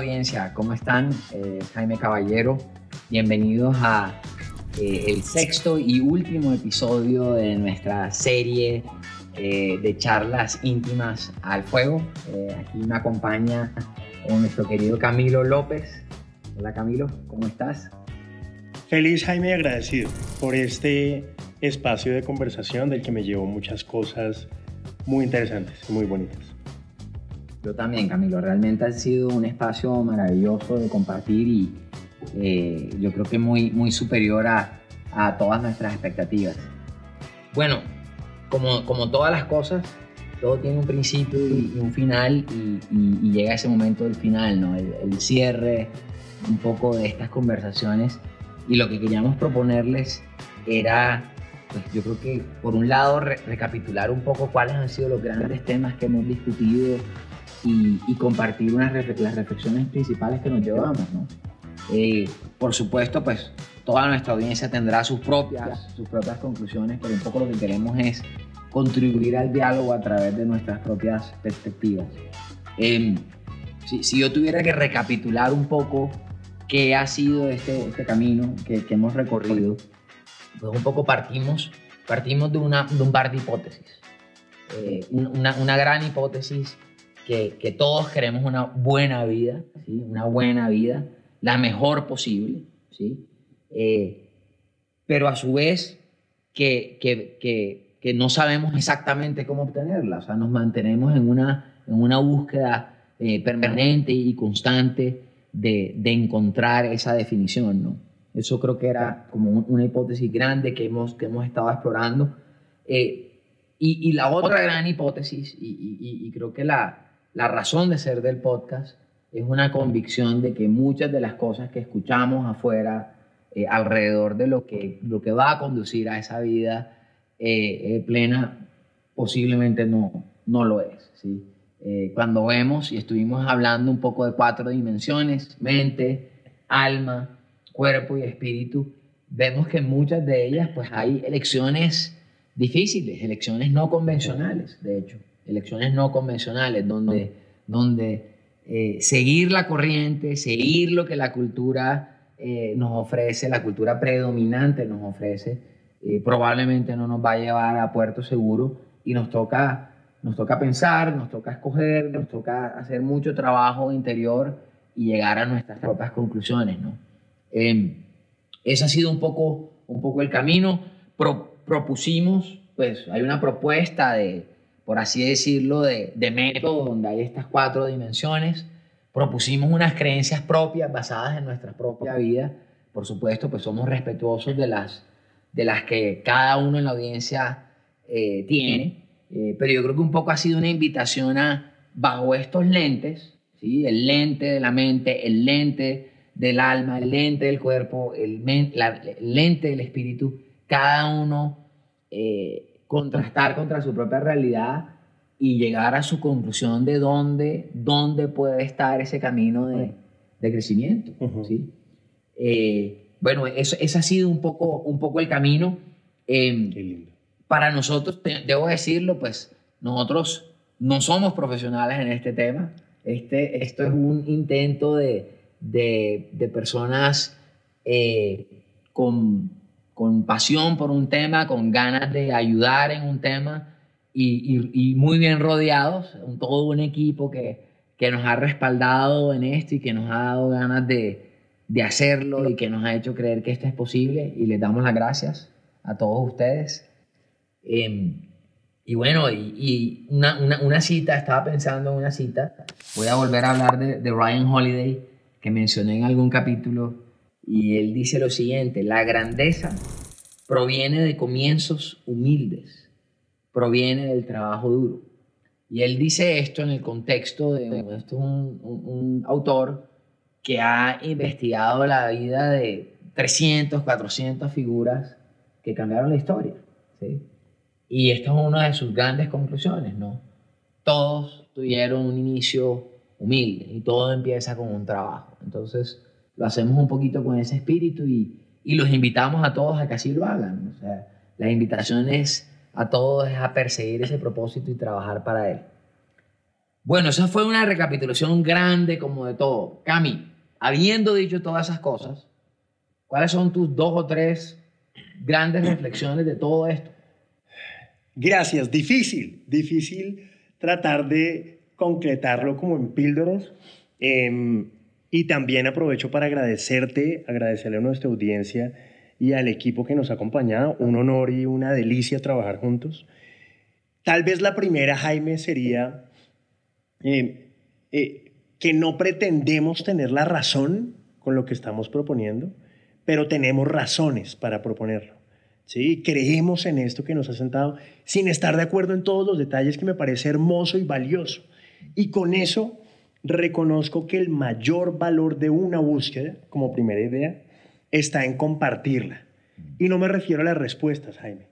audiencia, ¿cómo están? Eh, Jaime Caballero, bienvenidos a eh, el sexto y último episodio de nuestra serie eh, de charlas íntimas al fuego. aquí me acompaña nuestro querido Camilo López. Hola Camilo, ¿cómo estás? Feliz Jaime agradecido por este espacio de conversación del que me llevo muchas cosas muy interesantes y muy bonitas. Yo también, Camilo. Realmente ha sido un espacio maravilloso de compartir y eh, yo creo que muy, muy superior a, a, todas nuestras expectativas. Bueno, como, como todas las cosas, todo tiene un principio y, un final y, y, llega ese momento del final, ¿no? El, el, cierre un poco de estas conversaciones y lo que queríamos proponerles era, pues yo creo que por un lado recapitular un poco cuáles han sido los grandes temas que hemos discutido y, compartir unas las reflexiones principales que nos llevamos. ¿no? Eh, por supuesto, pues toda nuestra audiencia tendrá sus propias, sus propias conclusiones, pero un poco lo que queremos es contribuir al diálogo a través de nuestras propias perspectivas. Em, si, si, yo tuviera que recapitular un poco qué ha sido este, este camino que, que, hemos recorrido, pues un poco partimos, partimos de, una, de un par de hipótesis. Eh, una, una gran hipótesis que, todos queremos una buena vida, ¿sí? una buena vida, la mejor posible, ¿sí? Eh, pero a su vez que, que, no sabemos exactamente cómo obtenerla, o sea, nos mantenemos en una, en una búsqueda eh, permanente y constante de, de, encontrar esa definición, ¿no? Eso creo que era como una hipótesis grande que hemos, que hemos estado explorando. Eh, y, y, la otra gran hipótesis, y, y creo que la, la razón de ser del podcast es una convicción de que muchas de las cosas que escuchamos afuera, eh, alrededor de lo que, lo que va a conducir a esa vida eh, eh, plena, posiblemente no, no lo es. ¿sí? cuando vemos y estuvimos hablando un poco de cuatro dimensiones, mente, alma, cuerpo y espíritu, vemos que en muchas de ellas pues hay elecciones difíciles, elecciones no convencionales, de hecho elecciones no convencionales, donde, donde eh, seguir la corriente, seguir lo que la cultura eh, nos ofrece, la cultura predominante nos ofrece, eh, probablemente no nos va a llevar a puerto seguro y nos toca, nos toca pensar, nos toca escoger, nos toca hacer mucho trabajo interior y llegar a nuestras propias conclusiones. ¿no? Em, ese ha sido un poco, un poco el camino. propusimos, pues hay una propuesta de, por así decirlo, de, de método donde hay estas cuatro dimensiones. Propusimos unas creencias propias basadas en nuestra propia vida. Por supuesto, pues somos respetuosos de las, de las que cada uno en la audiencia eh, tiene. Eh, pero yo creo que un poco ha sido una invitación a, bajo estos lentes, ¿sí? el lente de la mente, el lente del alma, el lente del cuerpo, el, lente del espíritu, cada uno eh, contrastar contra su propia realidad y llegar a su conclusión de dónde, dónde puede estar ese camino de, de crecimiento. ¿sí? Eh, bueno, eso, ese ha sido un poco, un poco el camino. Eh, para nosotros, debo decirlo, pues nosotros no somos profesionales en este tema. Este, esto es un intento de, de, de personas eh, con con pasión por un tema, con ganas de ayudar en un tema y, muy bien rodeados, todo un equipo que, que, nos ha respaldado en esto y que nos ha dado ganas de, de, hacerlo y que nos ha hecho creer que esto es posible. Y les damos las gracias a todos ustedes. Em, y bueno, y, una, una, una, cita, estaba pensando en una cita, voy a volver a hablar de, de Ryan Holiday, que mencioné en algún capítulo y él dice lo siguiente, la grandeza proviene de comienzos humildes, proviene del trabajo duro. Y él dice esto en el contexto de esto un, un, autor que ha investigado la vida de 300, 400 figuras que cambiaron la historia. ¿sí? Y esta es una de sus grandes conclusiones, ¿no? Todos tuvieron un inicio humilde y todo empieza con un trabajo. Entonces, lo hacemos un poquito con ese espíritu y, y los invitamos a todos a que así lo hagan. O sea, la invitación es a todos a perseguir ese propósito y trabajar para él. Bueno, esa fue una recapitulación grande como de todo. Cami, habiendo dicho todas esas cosas, ¿cuáles son tus dos o tres grandes reflexiones de todo esto? Gracias, difícil, difícil tratar de concretarlo como en píldoras. Em, y también aprovecho para agradecerte, agradecerle a nuestra audiencia y al equipo que nos ha acompañado. Un honor y una delicia trabajar juntos. Tal vez la primera, Jaime, sería eh, eh, que no pretendemos tener la razón con lo que estamos proponiendo, pero tenemos razones para proponerlo. ¿sí? Creemos en esto que nos ha sentado sin estar de acuerdo en todos los detalles que me parece hermoso y valioso. Y con eso reconozco que el mayor valor de una búsqueda, como primera idea, está en compartirla. Y no me refiero a las respuestas, Jaime,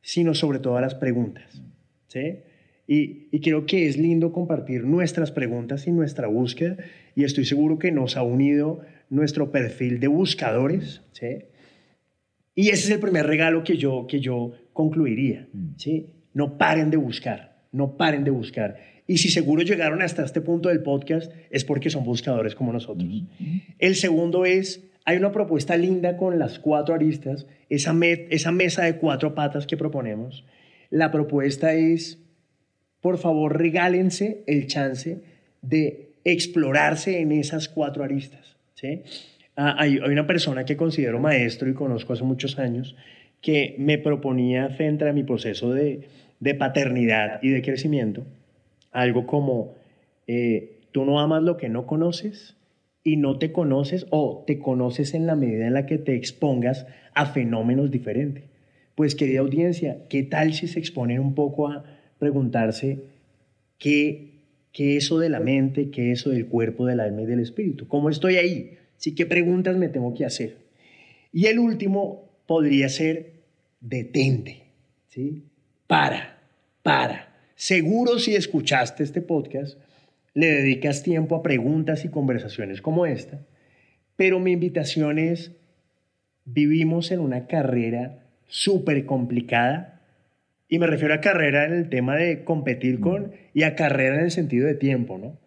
sino sobre todo a las preguntas. ¿sí? Y, y, creo que es lindo compartir nuestras preguntas y nuestra búsqueda. Y estoy seguro que nos ha unido nuestro perfil de buscadores. ¿sí? Y ese es el primer regalo que yo, que yo concluiría. Mm. ¿sí? No paren de buscar, no paren de buscar. Y si seguro llegaron hasta este punto del podcast es porque son buscadores como nosotros. El segundo es, hay una propuesta linda con las cuatro aristas, esa, esa mesa de cuatro patas que proponemos. La propuesta es, por favor, regálense el chance de explorarse en esas cuatro aristas. ¿sí? Ah, hay, hay, una persona que considero maestro y conozco hace muchos años que me proponía frente a mi proceso de, de paternidad y de crecimiento algo como, eh, tú no amas lo que no conoces y no te conoces o te conoces en la medida en la que te expongas a fenómenos diferentes. Pues querida audiencia, ¿qué tal si se exponen un poco a preguntarse qué, qué eso de la mente, qué eso del cuerpo, del alma y del espíritu? ¿Cómo estoy ahí? ¿Sí, ¿Qué preguntas me tengo que hacer? Y el último podría ser detente, ¿sí? Para, para. Seguro si escuchaste este podcast, le dedicas tiempo a preguntas y conversaciones como esta, pero mi invitación es, vivimos en una carrera súper complicada, y me refiero a carrera en el tema de competir con, y a carrera en el sentido de tiempo, ¿no?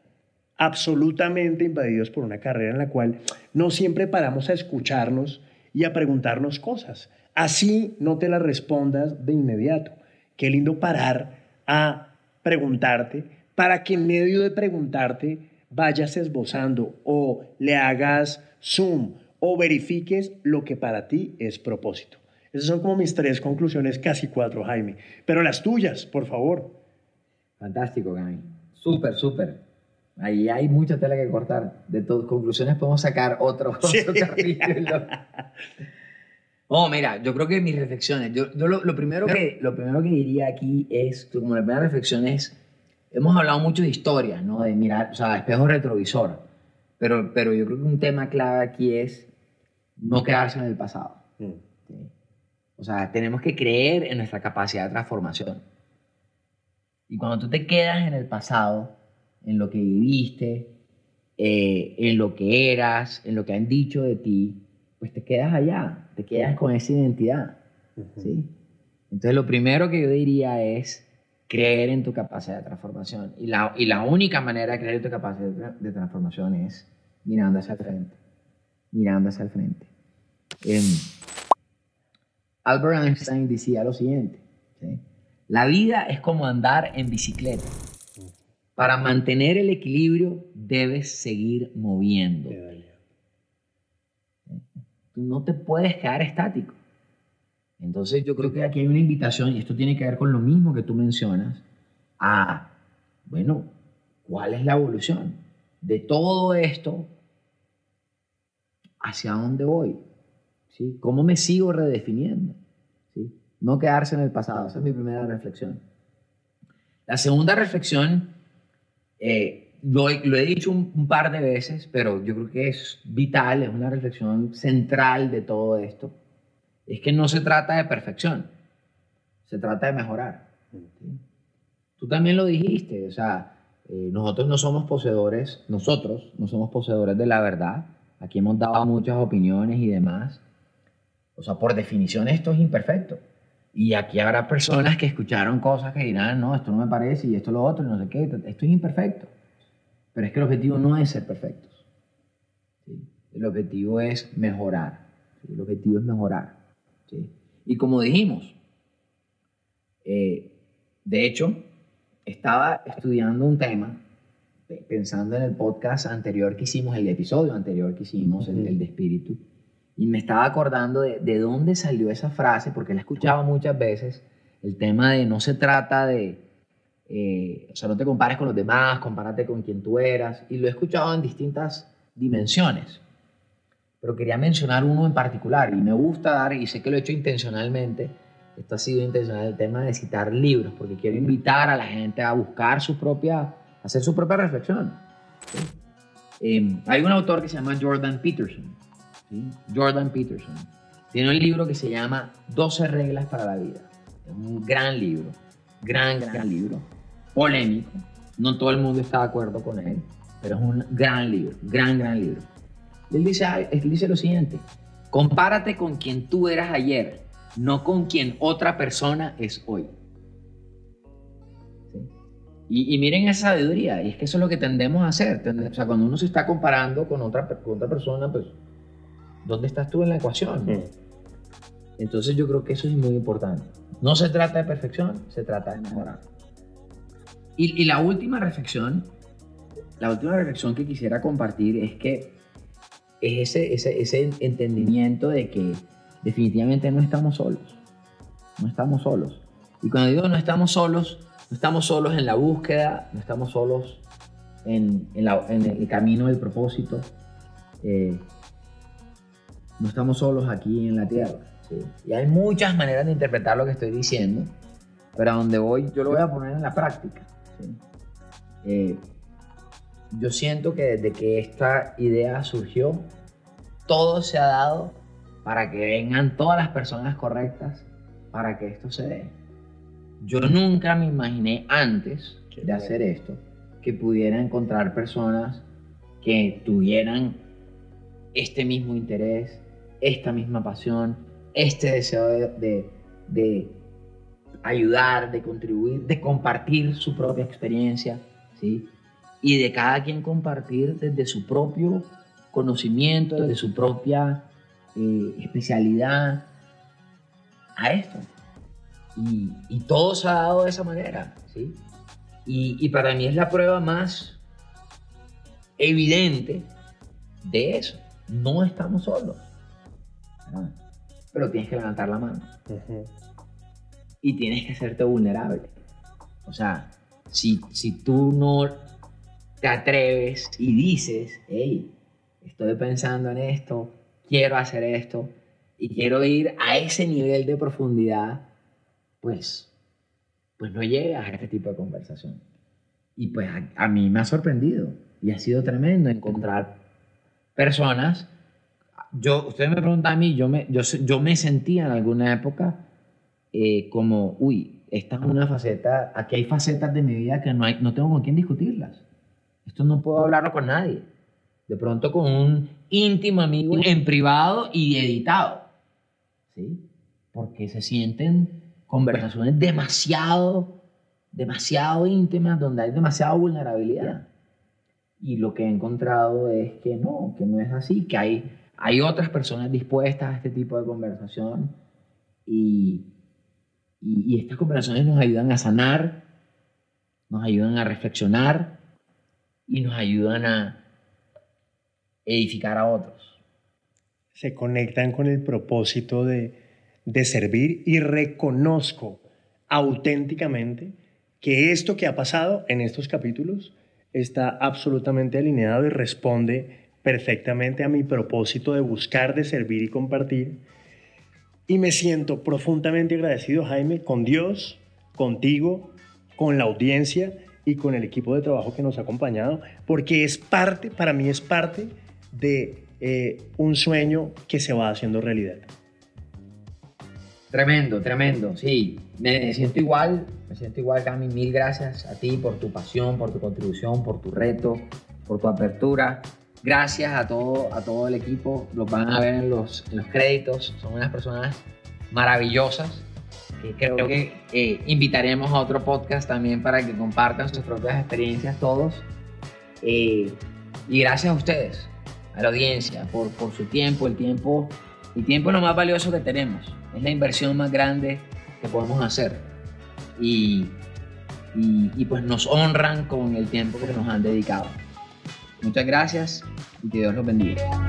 Absolutamente invadidos por una carrera en la cual no siempre paramos a escucharnos y a preguntarnos cosas. Así no te las respondas de inmediato. Qué lindo parar a preguntarte para que en medio de preguntarte vayas esbozando o le hagas zoom o verifiques lo que para ti es propósito. Esas son como mis tres conclusiones, casi cuatro, Jaime. Pero las tuyas, por favor. Fantástico, Gaby. Súper, súper. Ahí hay mucha tela que cortar. De tus conclusiones podemos sacar otro, otro capítulo. Oh, mira, yo creo que mis reflexiones, yo, lo, primero que, lo primero que diría aquí es, como la primera reflexión es, hemos hablado mucho de historia, ¿no? De mirar, o sea, espejo retrovisor, pero, pero yo creo que un tema clave aquí es no quedarse en el pasado. Mm. O sea, tenemos que creer en nuestra capacidad de transformación. Y cuando tú te quedas en el pasado, en lo que viviste, eh, en lo que eras, en lo que han dicho de ti, pues te quedas allá, te quedas con esa identidad. ¿sí? Entonces lo primero que yo diría es creer en tu capacidad de transformación. Y la, y la única manera de creer en tu capacidad de transformación es mirando hacia el frente. Mirando hacia el frente. Em, Albert Einstein decía lo siguiente. La vida es como andar en bicicleta. Para mantener el equilibrio debes seguir moviendo no te puedes quedar estático. Entonces yo creo que aquí hay una invitación, y esto tiene que ver con lo mismo que tú mencionas, a, bueno, ¿cuál es la evolución de todo esto? ¿Hacia dónde voy? ¿Sí? ¿Cómo me sigo redefiniendo? ¿Sí? No quedarse en el pasado, esa es mi primera reflexión. La segunda reflexión, eh, lo he, dicho un, par de veces, pero yo creo que es vital, es una reflexión central de todo esto, es que no se trata de perfección, se trata de mejorar. Tú también lo dijiste, o sea, eh, nosotros no somos poseedores, nosotros no somos poseedores de la verdad, aquí hemos dado muchas opiniones y demás, o sea, por definición esto es imperfecto. Y aquí habrá personas que escucharon cosas que dirán, no, esto no me parece y esto lo otro, y no sé qué, esto es imperfecto. Pero es que el objetivo no es ser perfectos. El objetivo es mejorar. El objetivo es mejorar. Y como dijimos, eh, de hecho, estaba estudiando un tema, pensando en el podcast anterior que hicimos, el episodio anterior que hicimos, el, de espíritu, y me estaba acordando de, de, dónde salió esa frase, porque la escuchaba muchas veces, el tema de no se trata de, eh, o sea, no te compares con los demás, compárate con quien tú eras, y lo he escuchado en distintas dimensiones. Pero quería mencionar uno en particular, y me gusta dar, y sé que lo he hecho intencionalmente, esto ha sido intencional, el tema de citar libros, porque quiero invitar a la gente a buscar su propia, hacer su propia reflexión. Em, hay un autor que se llama Jordan Peterson. Jordan Peterson. Tiene un libro que se llama 12 reglas para la vida. Es un gran libro, gran, gran libro, polémico. No todo el mundo está de acuerdo con él, pero es un gran libro, gran, gran libro. Él dice, él dice lo siguiente, compárate con quien tú eras ayer no con quien otra persona es hoy. Y, miren esa sabiduría, y es que eso es lo que tendemos a hacer. O sea, cuando uno se está comparando con otra, otra persona, pues, ¿dónde estás tú en la ecuación? Entonces yo creo que eso es muy importante. No se trata de perfección, se trata de mejorar. Y, y la última reflexión, la última reflexión que quisiera compartir es que es ese, ese, ese entendimiento de que definitivamente no estamos solos. No estamos solos. Y cuando digo no estamos solos, no estamos solos en la búsqueda, no estamos solos en, el camino del propósito, eh, no estamos solos aquí en la tierra. Y hay muchas maneras de interpretar lo que estoy diciendo, pero a donde voy yo lo voy a poner en la práctica. Eh, yo siento que desde que esta idea surgió, todo se ha dado para que vengan todas las personas correctas para que esto se dé. Yo nunca me imaginé antes de hacer esto que pudiera encontrar personas que tuvieran este mismo interés, esta misma pasión, este deseo de, de, ayudar, de contribuir, de compartir su propia experiencia, ¿sí? Y de cada quien compartir desde su propio conocimiento, desde su propia eh, especialidad a esto. Y, y, todo se ha dado de esa manera, ¿sí? Y, y, para mí es la prueba más evidente de eso. No estamos solos. Pero tienes que levantar la mano. Y tienes que hacerte vulnerable. O sea, si, si tú no te atreves y dices, hey, estoy pensando en esto, quiero hacer esto y quiero ir a ese nivel de profundidad, pues, pues no llegas a este tipo de conversación. Y pues a, mí me ha sorprendido y ha sido tremendo encontrar personas. Yo, usted me pregunta a mí, yo me, yo, yo me sentía en alguna época eh, como, uy, esta es una faceta, aquí hay facetas de mi vida que no, hay, no tengo con quién discutirlas. Esto no puedo hablarlo con nadie de pronto con un íntimo amigo en privado y editado, ¿sí? Porque se sienten conversaciones demasiado, demasiado íntimas, donde hay demasiada vulnerabilidad. Y lo que he encontrado es que no, que no es así, que hay, hay otras personas dispuestas a este tipo de conversación y, y, estas conversaciones nos ayudan a sanar, nos ayudan a reflexionar y nos ayudan a, edificar a otros. Se conectan con el propósito de, servir y reconozco auténticamente que esto que ha pasado en estos capítulos está absolutamente alineado y responde perfectamente a mi propósito de buscar, de servir y compartir. Y me siento profundamente agradecido, Jaime, con Dios, contigo, con la audiencia y con el equipo de trabajo que nos ha acompañado, porque es parte, para mí es parte de eh, un sueño que se va haciendo realidad. Tremendo, tremendo, sí. Me siento igual, me siento igual, Cami. Mil gracias a ti por tu pasión, por tu contribución, por tu reto, por tu apertura. Gracias a todo, a todo el equipo. Los van a ver en los, en los créditos. Son unas personas maravillosas creo que eh, invitaremos a otro podcast también para que compartan sus propias experiencias todos. Eh, y gracias a ustedes, a la audiencia, por, por su tiempo. El tiempo, el tiempo es lo más valioso que tenemos. Es la inversión más grande que podemos hacer. Y, y, y pues nos honran con el tiempo que nos han dedicado. Muchas gracias y que Dios los bendiga.